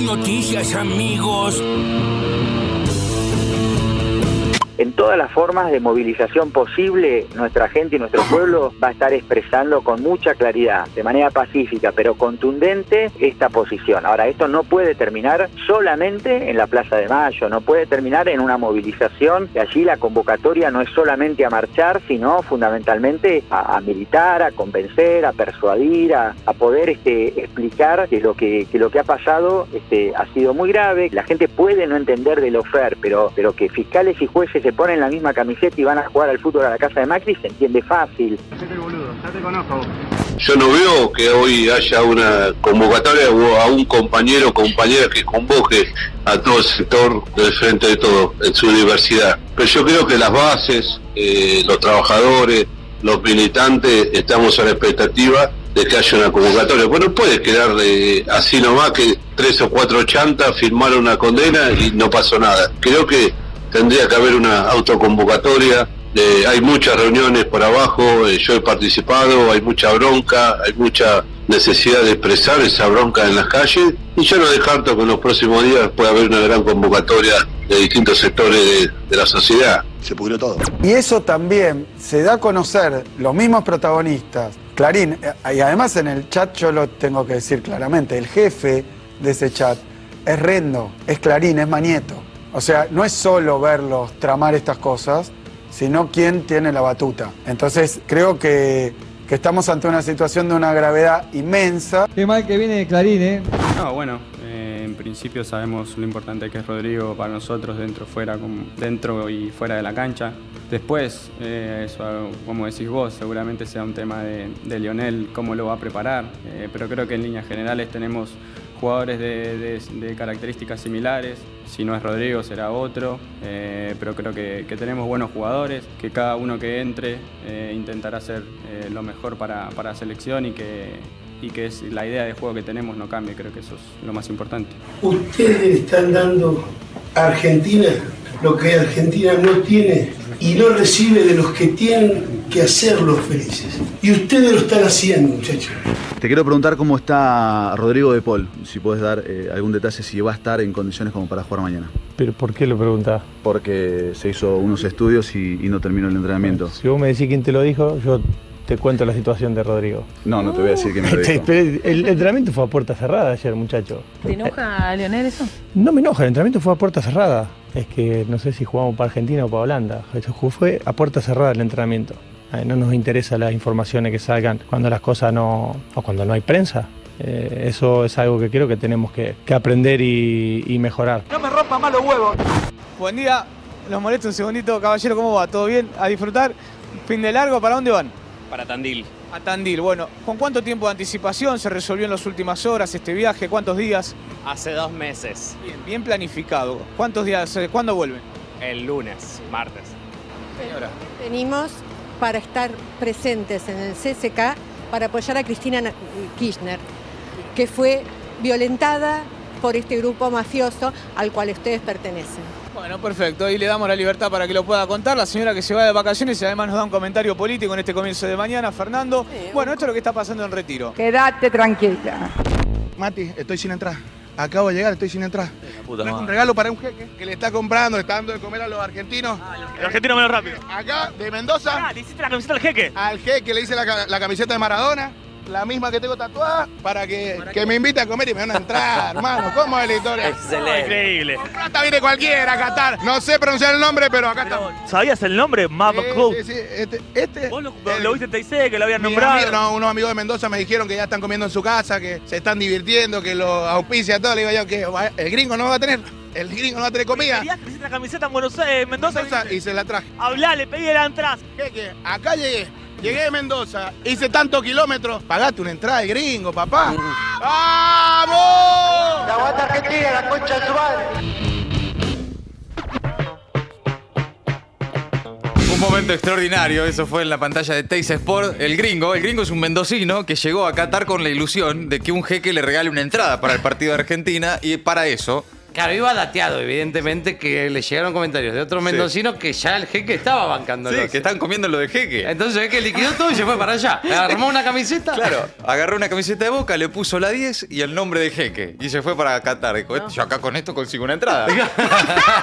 noticias, amigos. En todas las formas de movilización posible, nuestra gente y nuestro pueblo va a estar expresando con mucha claridad, de manera pacífica pero contundente, esta posición. Ahora, esto no puede terminar solamente en la Plaza de Mayo, no puede terminar en una movilización, que allí la convocatoria no es solamente a marchar, sino fundamentalmente a, militar, a convencer, a persuadir, a, poder este, explicar que lo que, ha pasado este, ha sido muy grave. La gente puede no entender de lo FER, pero, pero que fiscales y jueces se ponen la misma camiseta y van a jugar al fútbol a la casa de Macri se entiende fácil. Yo no veo que hoy haya una convocatoria o a un compañero o compañera que convoque a todo el sector del frente de todo en su universidad. Pero yo creo que las bases, eh, los trabajadores, los militantes, estamos a la expectativa de que haya una convocatoria. Bueno, no puede quedar de, así nomás que tres o cuatro chantas firmaron una condena y no pasó nada. Creo que tendría que haber una autoconvocatoria. Eh, hay muchas reuniones por abajo, eh, yo he participado, hay mucha bronca, hay mucha necesidad de expresar esa bronca en las calles y yo no descarto que en los próximos días pueda haber una gran convocatoria de distintos sectores de, de la sociedad. Se pudrió todo. Y eso también se da a conocer los mismos protagonistas. Clarín, eh, y además en el chat yo lo tengo que decir claramente, el jefe de ese chat es Rendo, es Clarín, es Manieto. O sea, no es solo verlos tramar estas cosas, sino quién tiene la batuta. Entonces creo que, que estamos ante una situación de una gravedad inmensa. Qué mal que viene de Clarín, ¿eh? No, bueno, eh, en principio sabemos lo importante que es Rodrigo para nosotros dentro, fuera, como- dentro y fuera de la cancha. Después, eh, eso, como decís vos, seguramente sea un tema de, de Lionel, cómo lo va a preparar. Eh, pero creo que en líneas generales tenemos jugadores de, características similares. Si no es Rodrigo, será otro. Eh, pero creo que, tenemos buenos jugadores, que cada uno que entre eh, intentará hacer eh, lo mejor para, la selección y que, la idea de juego que tenemos no cambie. Creo que eso es lo más importante. Ustedes están dando a Argentina lo que Argentina no tiene y no recibe de los que tienen que hacerlos felices. Y ustedes lo están haciendo, muchachos. Te quiero preguntar cómo está Rodrigo de Paul, si puedes dar eh, algún detalle, si va a estar en condiciones como para jugar mañana. ¿Pero por qué lo preguntás? Porque se hizo unos estudios y, y no terminó el entrenamiento. Si vos me decís quién te lo dijo, yo te cuento la situación de Rodrigo. No, no te voy a decir que me lo Te- dijo. el entrenamiento fue a puerta cerrada ayer, muchacho. ¿Te enoja, Leonel, eso? No me enoja, el entrenamiento fue a puerta cerrada. Es que no sé si jugamos para Argentina o para Holanda. Eso fue a puerta cerrada el entrenamiento. Eh, No nos interesa las informaciones que salgan cuando las cosas no. o cuando no hay prensa. Eh, eso es algo que creo que tenemos que, que aprender y, y mejorar. No me rompa más los huevos. Buen día, los molesto un segundito, caballero, ¿cómo va? ¿Todo bien? ¿A disfrutar? ¿Fin de largo? ¿Para dónde van? Para Tandil. A Tandil, bueno, ¿con cuánto tiempo de anticipación se resolvió en las últimas horas este viaje? ¿Cuántos días? Hace dos meses. Bien, bien planificado. ¿Cuántos días? eh, ¿Cuándo vuelven? El lunes, martes. Señora. Venimos para estar presentes en el CCK para apoyar a Cristina Na- Kirchner, que fue violentada por este grupo mafioso al cual ustedes pertenecen. Bueno, perfecto. Ahí le damos la libertad para que lo pueda contar. La señora que se va de vacaciones y además nos da un comentario político en este comienzo de mañana, Fernando. Bueno, esto es lo que está pasando en Retiro. Quédate tranquila. Mati, estoy sin entrar. Acabo de llegar, estoy sin entrar. puta Traje un madre. regalo para un jeque que le está comprando, le está dando de comer a los argentinos. El argentino menos rápido. Acá, de Mendoza. Ah, ¿le hiciste la camiseta al jeque? Al jeque le hice la camiseta de Maradona, la misma que tengo tatuada, para que, que me invite a comer y me van a entrar, hermano. ¿Cómo es la historia? Excelente. Increíble. Con plata viene cualquiera a Qatar. No sé pronunciar el nombre, pero acá estamos. ¿Sabías el nombre? Map Sí, Club. sí, sí, este, este ¿Vos lo, lo viste en TIC, que lo habían nombrado? amigo- no, unos amigos de Mendoza me dijeron que ya están comiendo en su casa, que se están divirtiendo, que lo auspicia todo. Le digo yo que va- el gringo no va a tener, el gringo no va a tener comida. ¿Querías que hiciste la camiseta en Buenos Aires, en Mendoza? Mendoza, y se la traje. Hablale, pedí la entrada. Jeque, acá llegué. Llegué de Mendoza, hice tantos kilómetros, pagaste una entrada de gringo, papá. ¡Vamos! ¡La aguanta Argentina, la concha de su madre! Un momento extraordinario, eso fue en la pantalla de Teis Sport. El gringo, el gringo es un mendocino que llegó a Qatar con la ilusión de que un jeque le regale una entrada para el partido de Argentina y para eso Claro, iba dateado, evidentemente, que le llegaron comentarios de otros mendocinos que ya el jeque estaba bancando. Sí, que están comiendo lo de jeque. Entonces el jeque liquidó todo y se fue para allá. Armó una camiseta. Claro, agarró una camiseta de boca, le puso la 10 y el nombre de jeque. Y se fue para Qatar. Dijo, yo acá con esto consigo una entrada.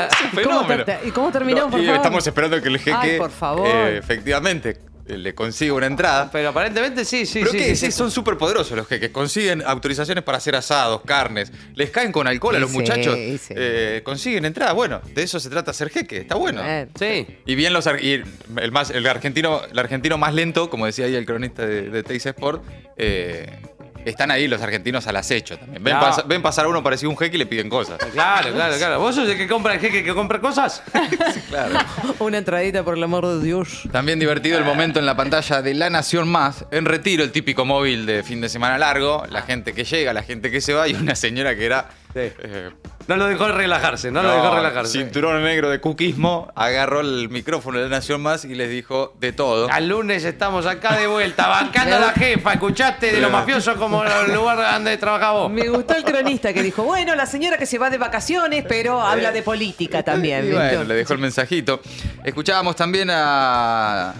Es ¿Y cómo fenómeno. ter- ¿Y cómo terminó, No, por y favor? estamos esperando que el jeque, Ay, por favor. eh, efectivamente, le consiga una entrada. Pero aparentemente sí, sí, Pero sí. que sí, sí, son súper poderosos los jeques. Consiguen autorizaciones para hacer asados, carnes. Les caen con alcohol a los sí, muchachos. eh, consiguen entrada. Bueno, de eso se trata ser jeque. Está bueno. Eh, Sí. Y bien los y el más el argentino el argentino más lento, como decía ahí el cronista de, de Teis Sport, eh, están ahí los argentinos al acecho también. Ven, No. pas- ven pasar a uno parecido a un jeque y le piden cosas. Claro, claro, claro. ¿Vos sos el que compra el jeque que compra cosas? Claro. Una entradita, por el amor de Dios. También divertido el momento en la pantalla de La Nación Más, en retiro, el típico móvil de fin de semana largo, la gente que llega, la gente que se va y una señora que era eh, No lo dejó relajarse, no, lo dejó relajarse. Cinturón negro de cuquismo, agarró el micrófono de La Nación Más y les dijo de todo. Al lunes estamos acá de vuelta, bancando a la jefa. ¿Escuchaste de lo mafioso como el lugar donde trabajaba vos? Me gustó el cronista que dijo, bueno, la señora que se va de vacaciones, pero habla de política también. Bueno, le dejó el mensajito. Escuchábamos también a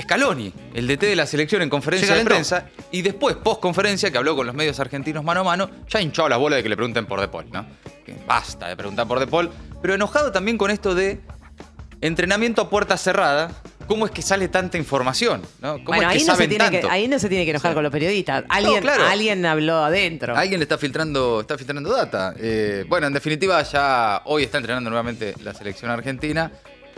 Scaloni, el DT de la selección en conferencia de prensa. Y después, post conferencia, que habló con los medios argentinos mano a mano, ya hinchó las bolas de que le pregunten por De Paul, ¿no? Que basta de preguntar por De Paul. Pero enojado también con esto de entrenamiento a puerta cerrada. ¿Cómo es que sale tanta información? ¿no? ¿Cómo Bueno, es que ahí no, se saben tiene que, tanto? ahí no se tiene que enojar con los periodistas. Alguien, claro. alguien habló adentro. Alguien le está filtrando, está filtrando data. Eh, bueno, en definitiva, ya hoy está entrenando nuevamente la selección argentina.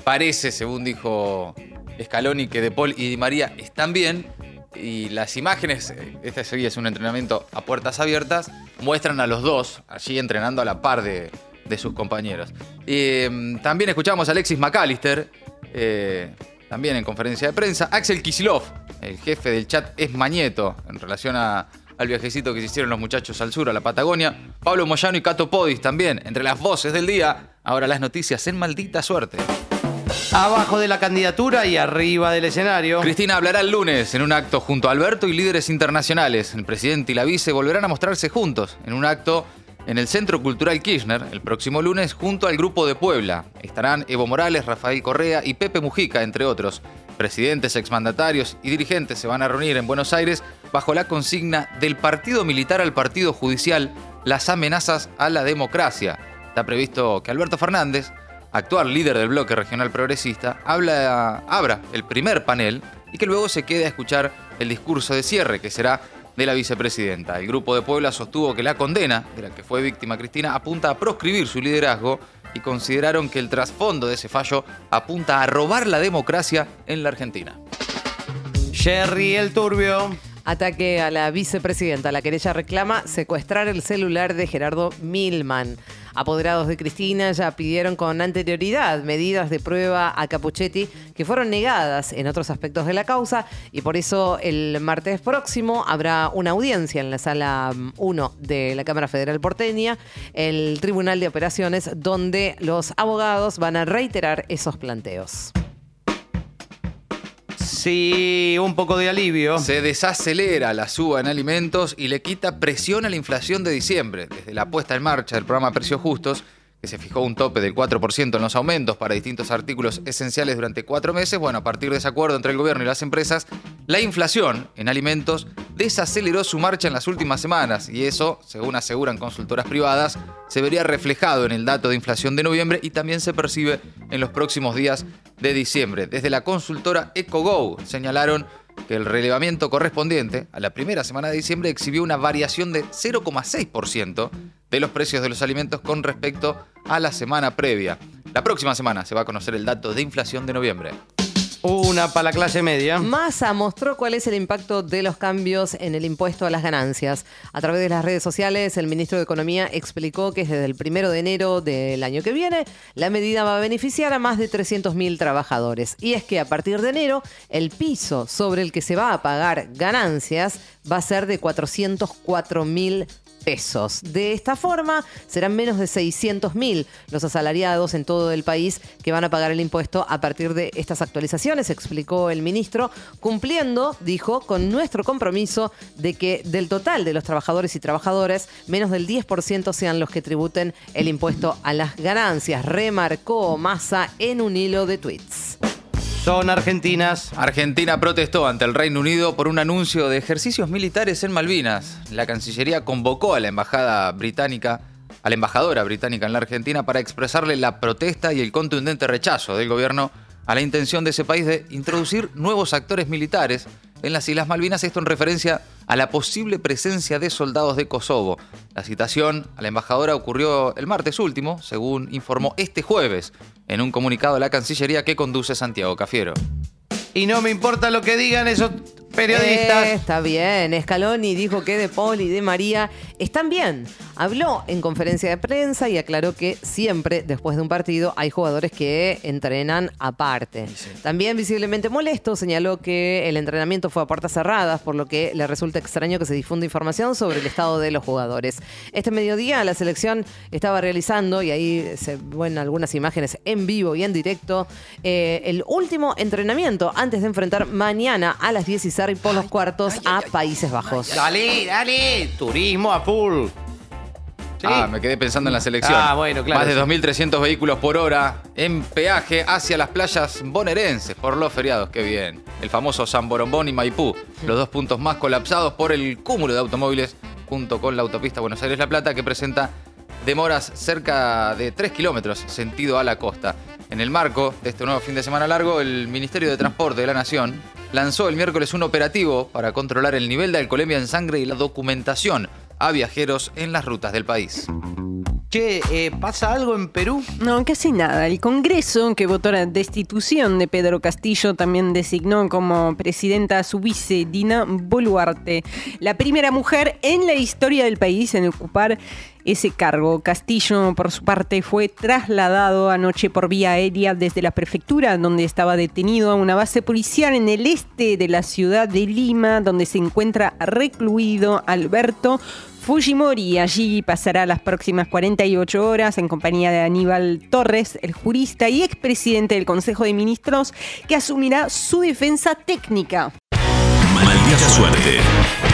Parece, según dijo Scaloni, que De Paul y Di María están bien. Y las imágenes, este sí es un entrenamiento a puertas abiertas, muestran a los dos allí entrenando a la par de, de sus compañeros. Eh, también escuchamos a Alexis McAllister, eh, también en conferencia de prensa. Axel Kisilov, el jefe del chat es Mañeto, en relación a- al viajecito que se hicieron los muchachos al sur, a la Patagonia. Pablo Moyano y Cato Podis también, entre las voces del día. Ahora las noticias en maldita suerte. Abajo de la candidatura y arriba del escenario. Cristina hablará el lunes en un acto junto a Alberto y líderes internacionales. El presidente y la vice volverán a mostrarse juntos en un acto en el Centro Cultural Kirchner el próximo lunes junto al Grupo de Puebla. Estarán Evo Morales, Rafael Correa y Pepe Mujica, entre otros. Presidentes, exmandatarios y dirigentes se van a reunir en Buenos Aires bajo la consigna del partido militar al partido judicial, las amenazas a la democracia. Está previsto que Alberto Fernández, actual líder del bloque regional progresista, habla, abra el primer panel y que luego se quede a escuchar el discurso de cierre, que será de la vicepresidenta. El Grupo de Puebla sostuvo que la condena de la que fue víctima Cristina apunta a proscribir su liderazgo y consideraron que el trasfondo de ese fallo apunta a robar la democracia en la Argentina. Jerry el Turbio. Ataque a la vicepresidenta. La querella reclama secuestrar el celular de Gerardo Milman. Apoderados de Cristina ya pidieron con anterioridad medidas de prueba a Capuchetti que fueron negadas en otros aspectos de la causa y por eso el martes próximo habrá una audiencia en la sala 1 de la Cámara Federal porteña, el Tribunal de Operaciones, donde los abogados van a reiterar esos planteos. Sí, un poco de alivio. Se desacelera la suba en alimentos y le quita presión a la inflación de diciembre. Desde la puesta en marcha del programa Precios Justos, que se fijó un tope del 4% en los aumentos para distintos artículos esenciales durante cuatro meses, bueno, a partir de ese acuerdo entre el gobierno y las empresas, la inflación en alimentos desaceleró su marcha en las últimas semanas y eso, según aseguran consultoras privadas, se vería reflejado en el dato de inflación de noviembre y también se percibe en los próximos días de diciembre. Desde la consultora EcoGo señalaron que el relevamiento correspondiente a la primera semana de diciembre exhibió una variación de 0,6% de los precios de los alimentos con respecto a la semana previa. La próxima semana se va a conocer el dato de inflación de noviembre. Una para la clase media. Massa mostró cuál es el impacto de los cambios en el impuesto a las ganancias. A través de las redes sociales, el ministro de Economía explicó que desde el primero de enero del año que viene, la medida va a beneficiar a más de 300.000 trabajadores. Y es que a partir de enero, el piso sobre el que se va a pagar ganancias va a ser de 404.000 De esta forma, serán menos de 600 mil los asalariados en todo el país que van a pagar el impuesto a partir de estas actualizaciones, explicó el ministro, cumpliendo, dijo, con nuestro compromiso de que del total de los trabajadores y trabajadoras, menos del 10% sean los que tributen el impuesto a las ganancias, remarcó Massa en un hilo de tweets. Son argentinas. Argentina protestó ante el Reino Unido por un anuncio de ejercicios militares en Malvinas. La Cancillería convocó a la embajada británica, a la embajadora británica en la Argentina para expresarle la protesta y el contundente rechazo del gobierno a la intención de ese país de introducir nuevos actores militares en las Islas Malvinas, esto en referencia a la posible presencia de soldados de Kosovo. La citación a la embajadora ocurrió el martes último, según informó este jueves en un comunicado de la Cancillería que conduce Santiago Cafiero. Y no me importa lo que digan esos periodistas. Eh, está bien. Scaloni dijo que De Paul y De María están bien. Habló en conferencia de prensa y aclaró que siempre, después de un partido, hay jugadores que entrenan aparte. También visiblemente molesto, señaló que el entrenamiento fue a puertas cerradas, por lo que le resulta extraño que se difunda información sobre el estado de los jugadores. Este mediodía la selección estaba realizando, y ahí se ven algunas imágenes en vivo y en directo, eh, el último entrenamiento antes de enfrentar mañana a las 16 por los cuartos a Países Bajos. Dale, dale. Turismo a full. Sí. Ah, me quedé pensando en la selección. Ah, bueno, claro, Más de sí. 2.300 vehículos por hora en peaje hacia las playas bonaerenses por los feriados. Qué bien. El famoso San Borombón y Maipú, los dos puntos más colapsados por el cúmulo de automóviles, junto con la autopista Buenos Aires-La Plata, que presenta demoras cerca de 3 kilómetros sentido a la costa. En el marco de este nuevo fin de semana largo, el Ministerio de Transporte de la Nación lanzó el miércoles un operativo para controlar el nivel de alcoholemia en sangre y la documentación a viajeros en las rutas del país. Che, eh, ¿pasa algo en Perú? No, casi nada. El Congreso, que votó la destitución de Pedro Castillo, también designó como presidenta a su vice, Dina Boluarte, la primera mujer en la historia del país en ocupar ese cargo. Castillo, por su parte, fue trasladado anoche por vía aérea desde la prefectura, donde estaba detenido, a una base policial en el este de la ciudad de Lima, donde se encuentra recluido Alberto Fujimori. Allí pasará las próximas 48 horas en compañía de Aníbal Torres, el jurista y expresidente del Consejo de Ministros, que asumirá su defensa técnica. Maldita suerte.